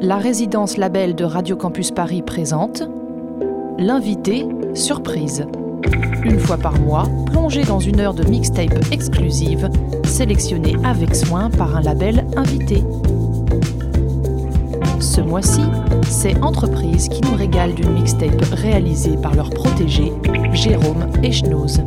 la résidence label de Radio Campus Paris présente L'invité surprise. Une fois par mois, plongé dans une heure de mixtape exclusive, sélectionnée avec soin par un label invité. Ce mois-ci, c'est Entreprise qui nous régale d'une mixtape réalisée par leur protégé, Jérôme Echnoz.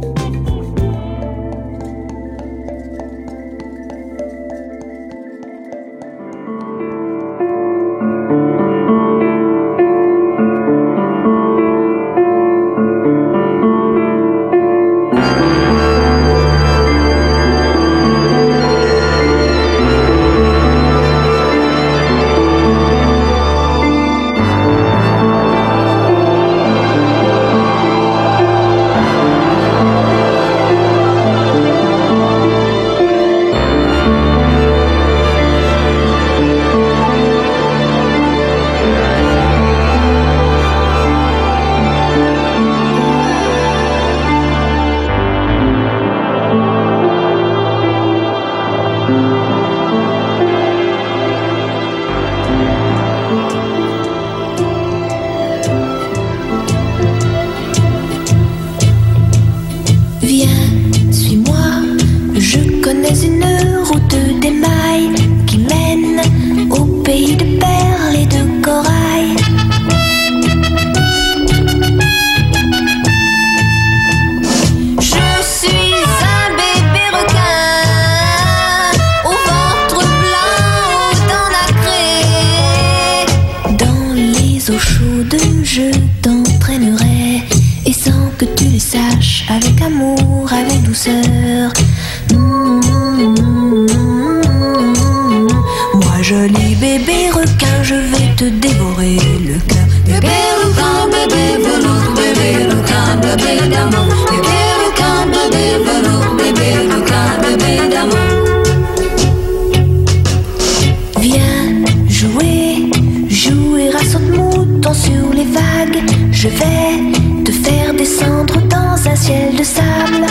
faire descendre dans un ciel de sable.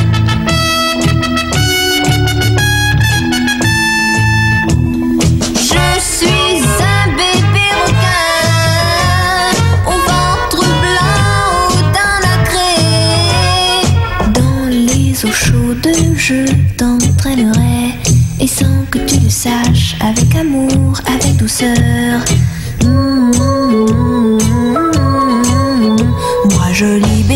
Je suis un bébé requin, au ventre blanc d'un lacré. Dans les eaux chaudes, je t'entraînerai, et sans que tu le saches, avec amour, avec douceur. Mmh, mmh, mmh jolie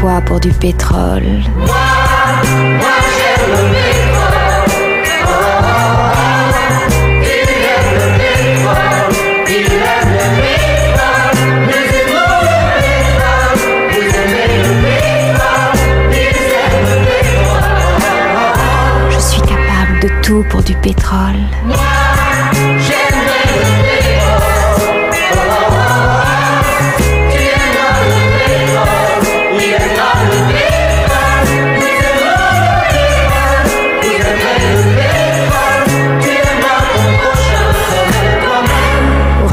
quoi pour du pétrole? Je suis capable de tout pour du pétrole.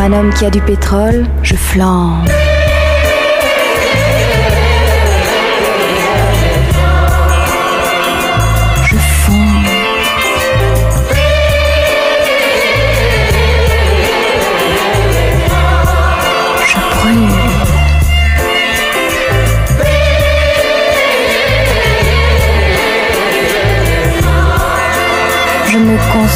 un homme qui a du pétrole, je flambe. Je fonds. Je brûle. Je me consume.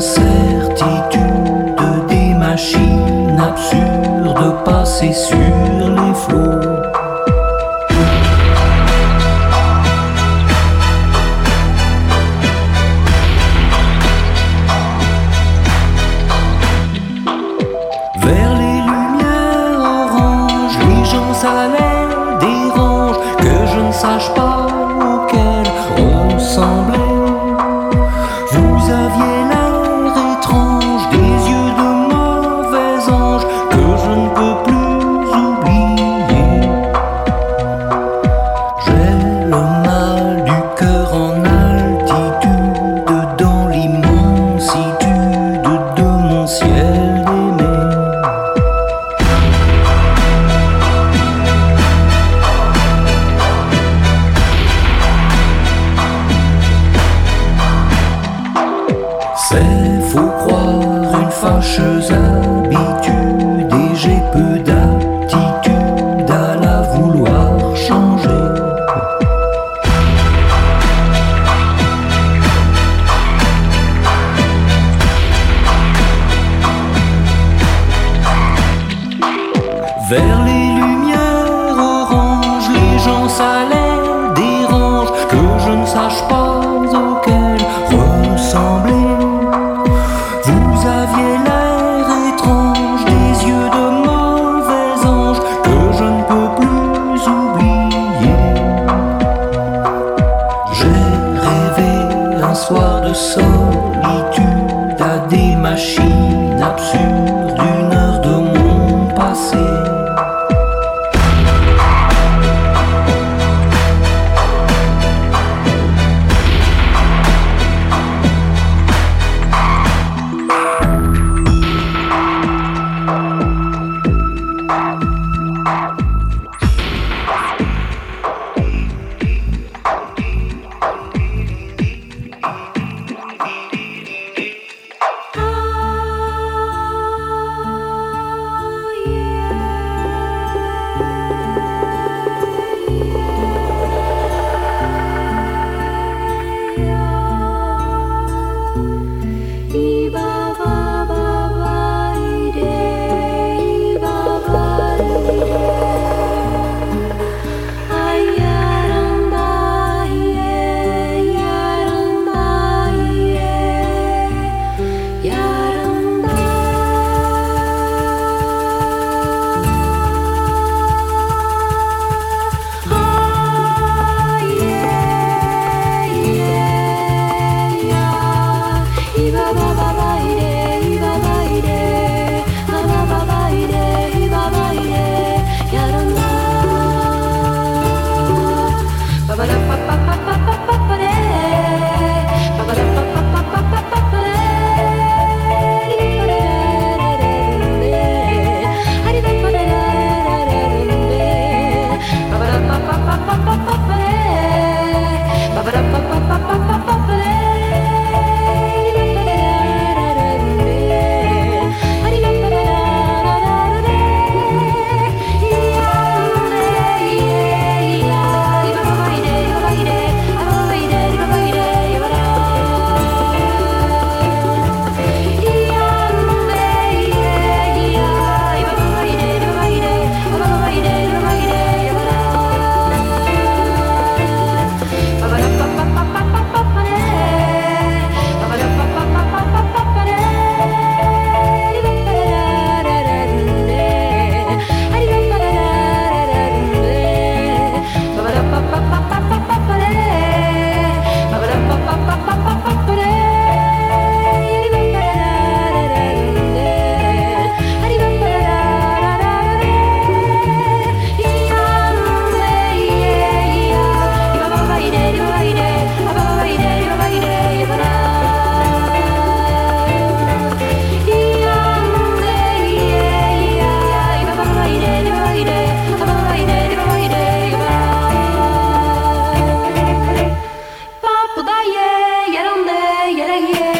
você. vers Kudaye, yerande, yerehiye.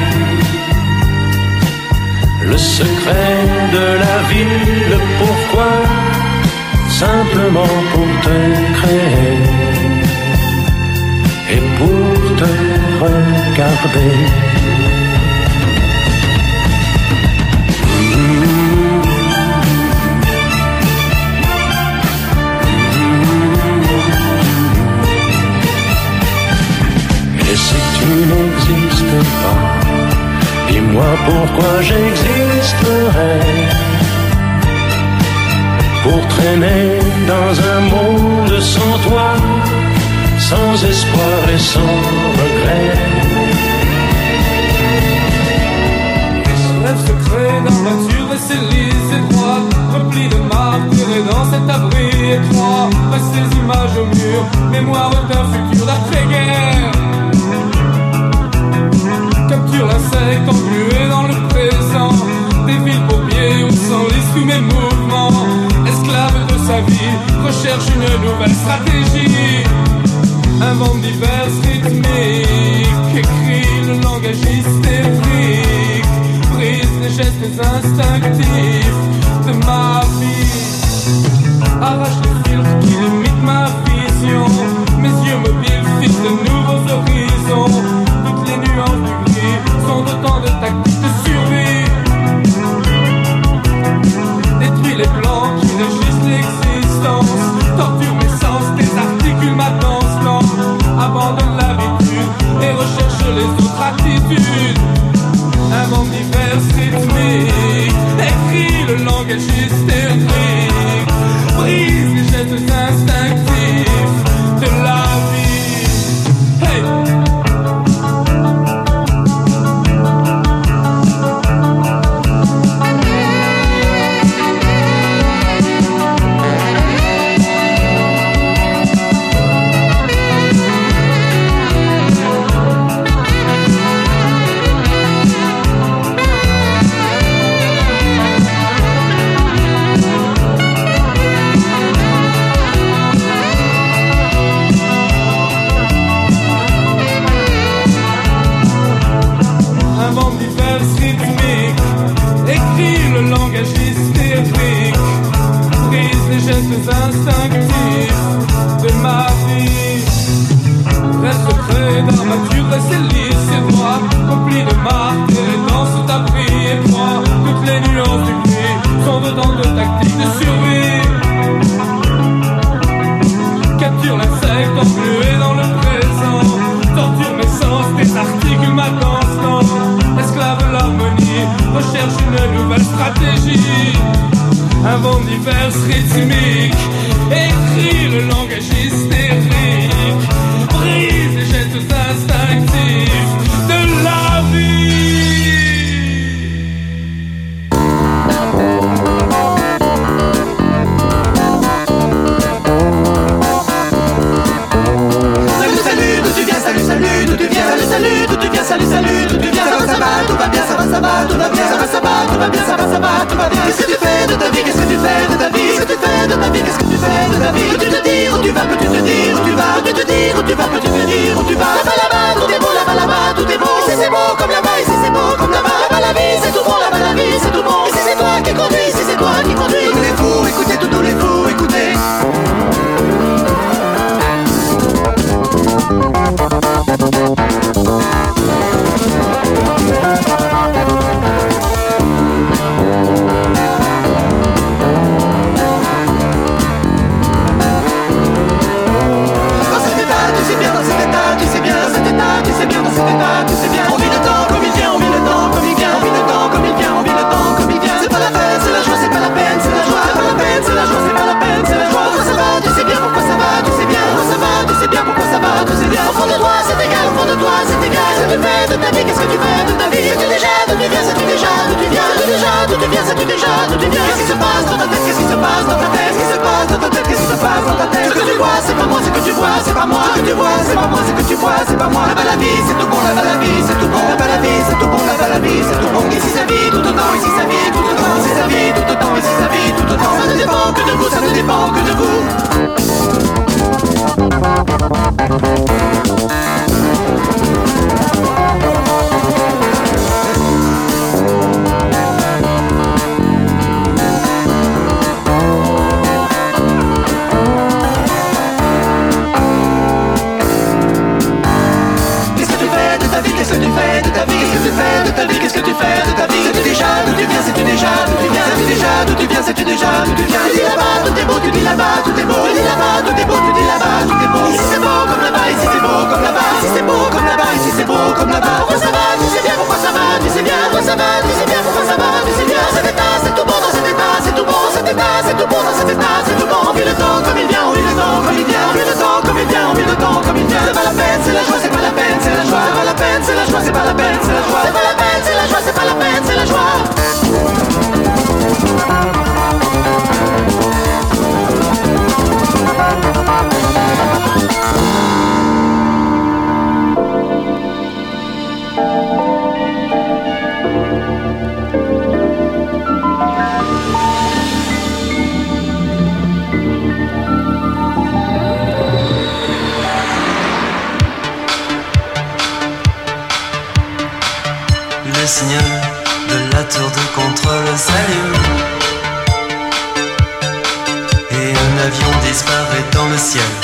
le secret de la vie, le pourquoi, simplement pour te créer et pour te regarder? Pourquoi j'existerais. Pour traîner dans un monde sans toi Sans espoir et sans regret. Secret dans la nature et ses lisses étroites Repli de marbre dans cet abri étroit. Reste ces images au mur Mémoire d'un stratégie. Invente diverses rythmiques Écrit le langage hystérique. Brise les gestes instinctifs De ma que tu fais de ta vie Es-tu déjà, d'où tu viens, sais-tu déjà, d'où tu viens Es-tu déjà, d'où tu viens, sais-tu déjà, d'où tu viens Qu'est-ce qui se passe dans ta tête, qu'est-ce qui se passe dans ta tête Qu'est-ce qui se passe dans ta tête, qu'est-ce qui se passe dans ta tête? Ce que tu vois, c'est pas moi, ce que tu vois, c'est pas moi. Ce que tu vois, c'est pas moi, ce que tu vois, c'est pas moi. La la vie, c'est tout bon, la la vie, c'est tout bon. La la vie, c'est tout bon, la la vie, c'est tout bon. Ici sa vie, tout autant, ici sa vie, tout autant. Ici sa vie, tout autant, ici sa vie, tout autant. Ça ne dépend que de vous, ça ne dépend que de vous. Thank you. faire de ta vie. D'où tu déjà, d'où tu viens, sais-tu déjà D'où tu viens, sais-tu déjà D'où tu viens, sais-tu déjà D'où tu viens, dis là-bas Tout est beau, tu dis là-bas Tout est beau, tu dis là-bas Tout est beau, tu dis là-bas Tout est beau. Ici c'est beau comme là-bas Ici c'est beau comme là-bas Ici c'est beau comme là-bas Ici c'est beau comme là-bas. Pourquoi ça va Tu sais bien pourquoi ça va Tu sais bien pourquoi ça va Tu sais bien pourquoi ça va Tu sais le ciel.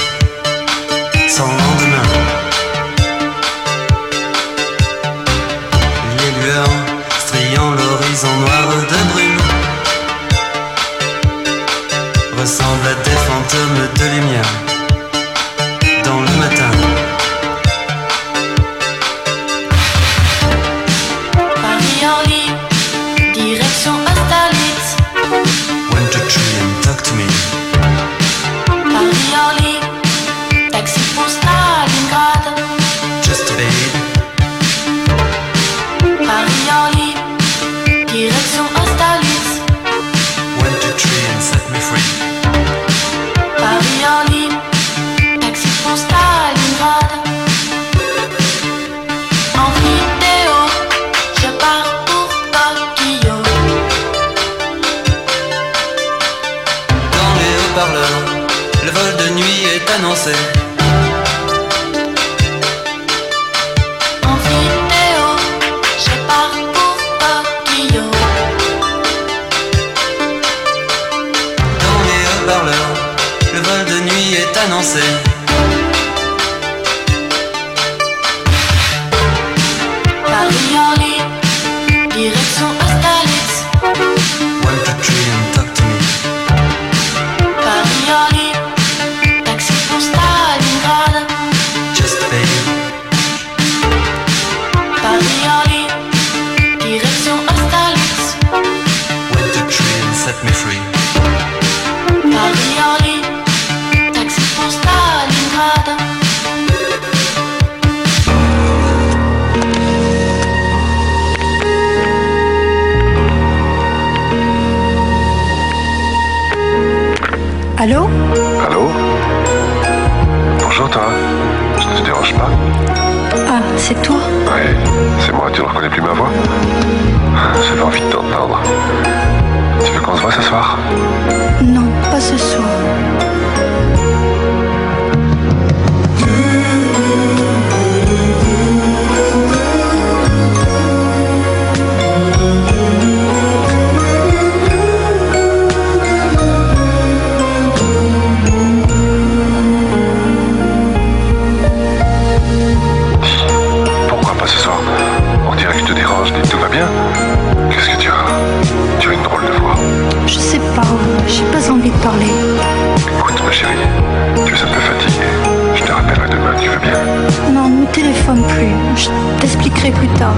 Je sais pas, j'ai pas envie de parler. Écoute, ma chérie, tu es un peu fatiguée. Je te rappellerai demain, tu vas bien? Non, ne téléphone plus. Je t'expliquerai plus tard.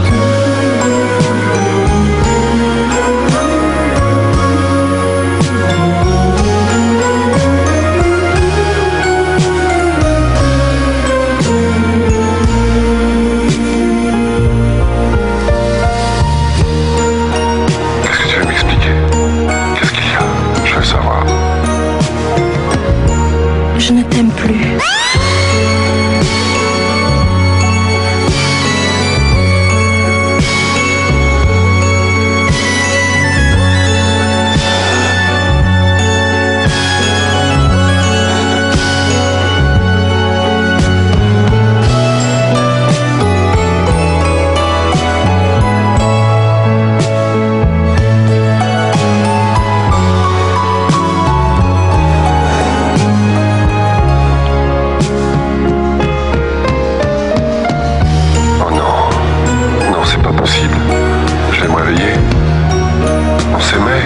On s'aimait,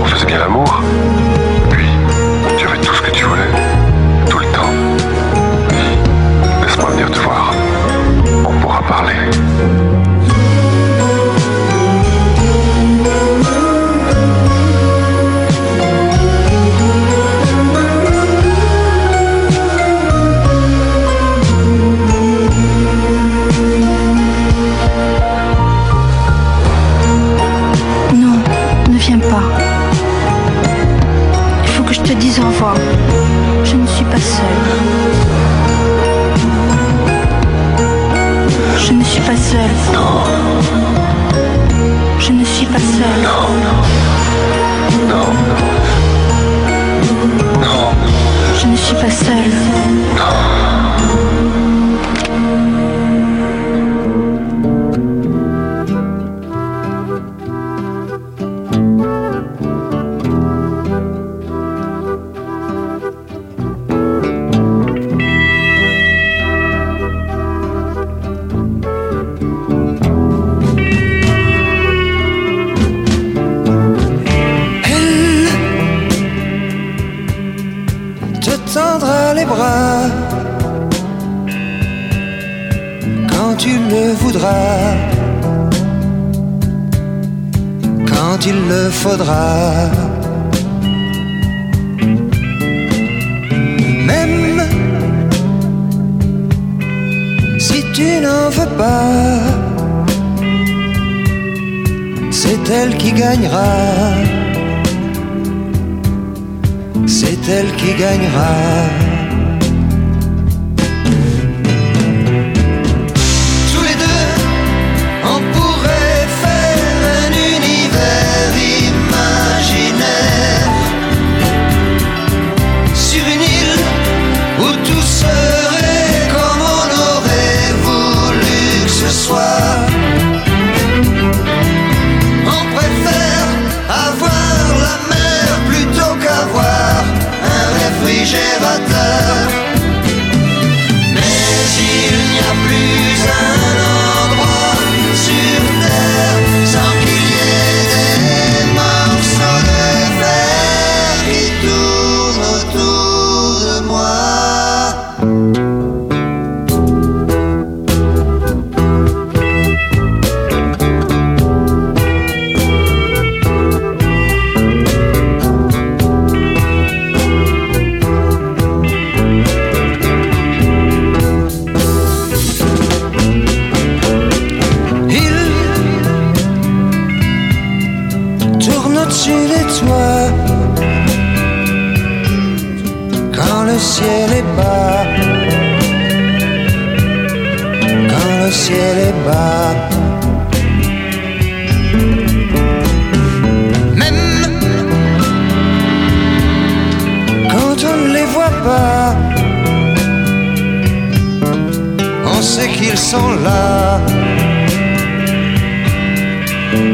on faisait bien l'amour. Non. non, non, Je ne suis pas seule. Non, non. Non, non. Non. Je ne suis pas seule. Même si tu n'en veux pas, c'est elle qui gagnera. C'est elle qui gagnera.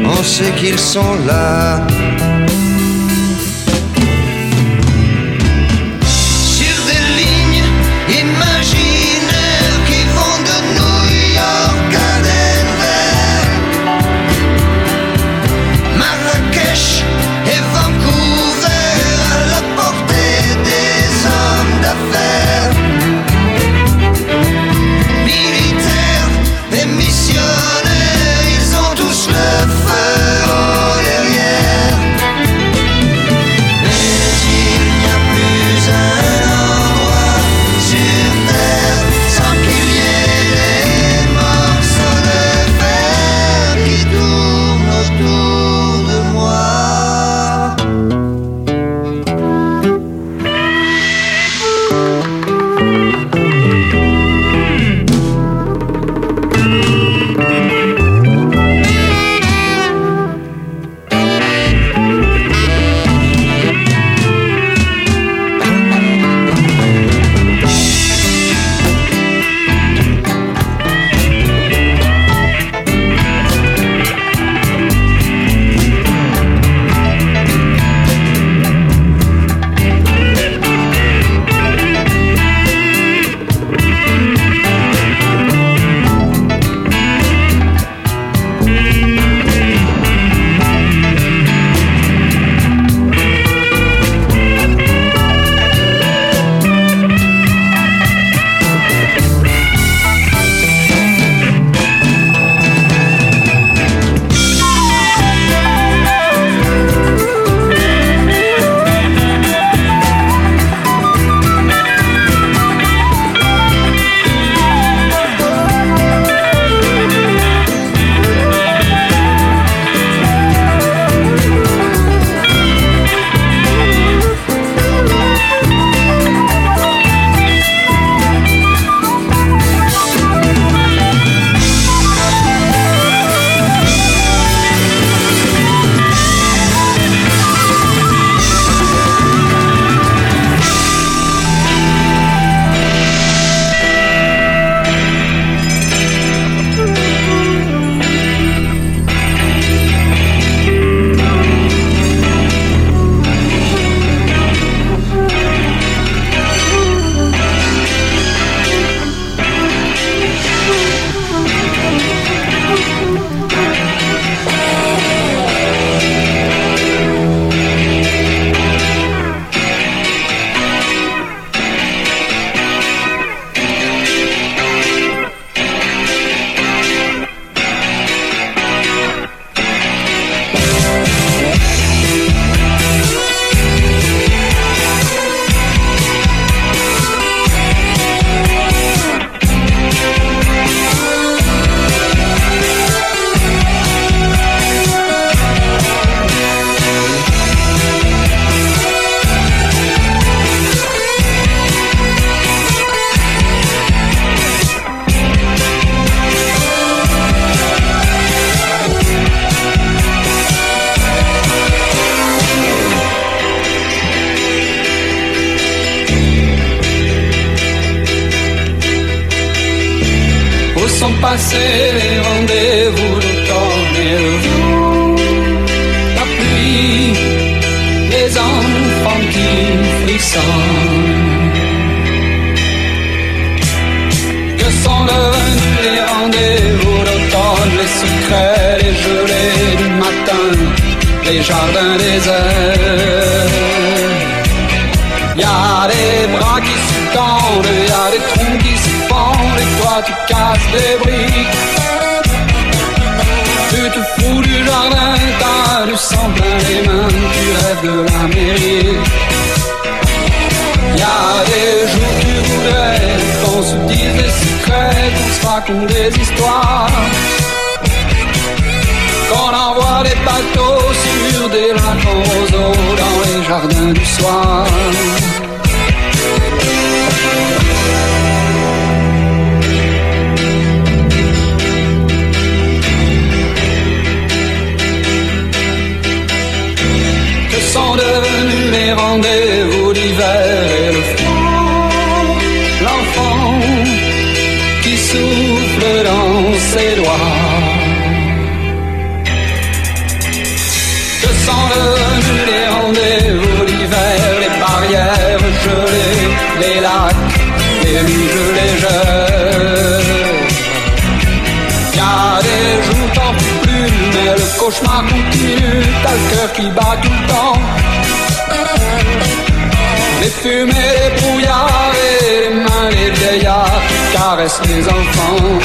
On sait qu'ils sont là. Passés les rendez-vous d'automne et le La pluie, les enfants qui frissonnent. Que sont devenus les rendez-vous d'automne Les secrets, les gelées du matin Les jardins déserts tu casses des briques. Tu te fous du jardin, t'as du sang plein les mains, tu rêves de l'Amérique. Y a des jours tu voudrais qu'on se dise des secrets, qu'on se raconte des histoires. Qu'on envoie des bateaux sur des lacs dans les jardins du soir. Luges légères Y a des jours tant plus, mais le cauchemar continue, t'as le cœur qui bat tout le temps. Les fumées, les brouillards les mains des vieillards caressent les enfants.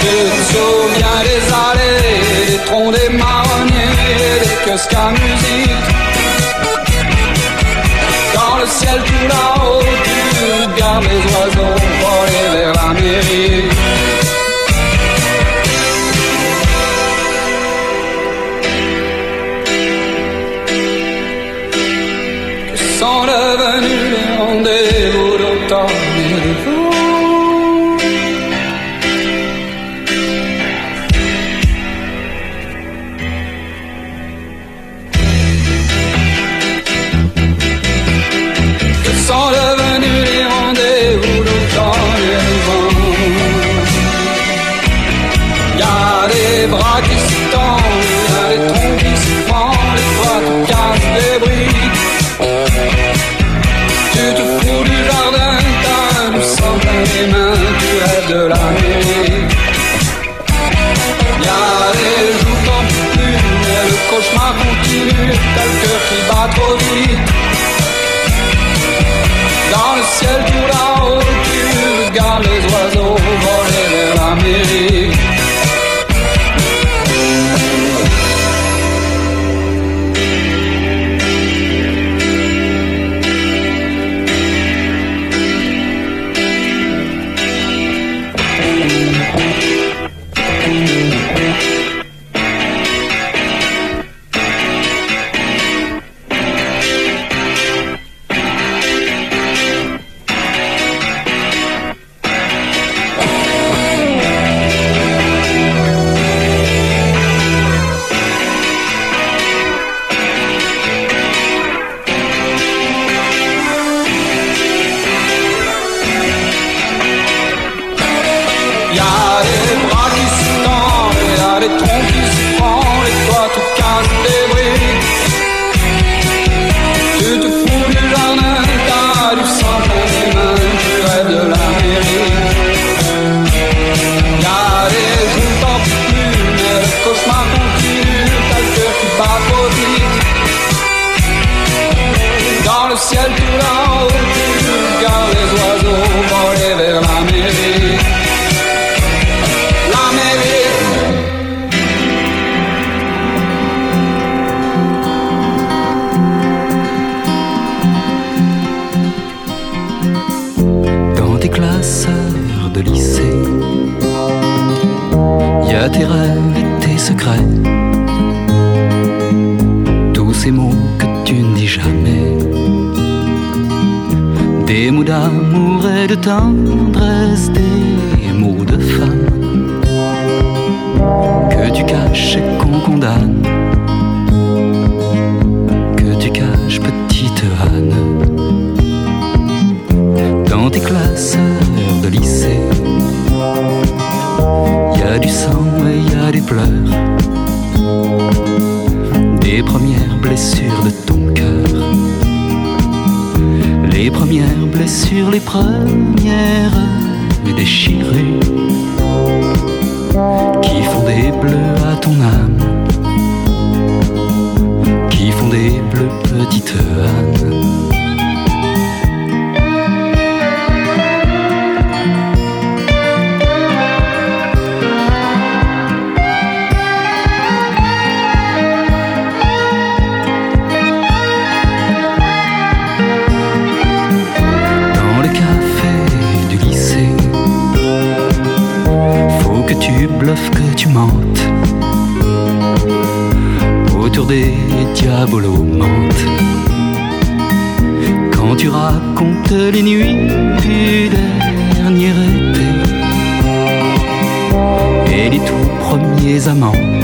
Tu te souviens des allées, des troncs, des marronniers, des kiosques à musique. Ciel tout là-haut, tu regardes les oiseaux voler vers la mairie. Que sont devenus les rendez-vous d'automne tes rêves et tes secrets. Tous ces mots que tu ne dis jamais. Des mots d'amour et de tendresse, des mots de femme que tu caches et blessures de ton cœur, les premières blessures, les premières déchirures qui font des bleus à ton âme, qui font des bleus, petite Anne. Les nuits du dernier été. Et les tout premiers amants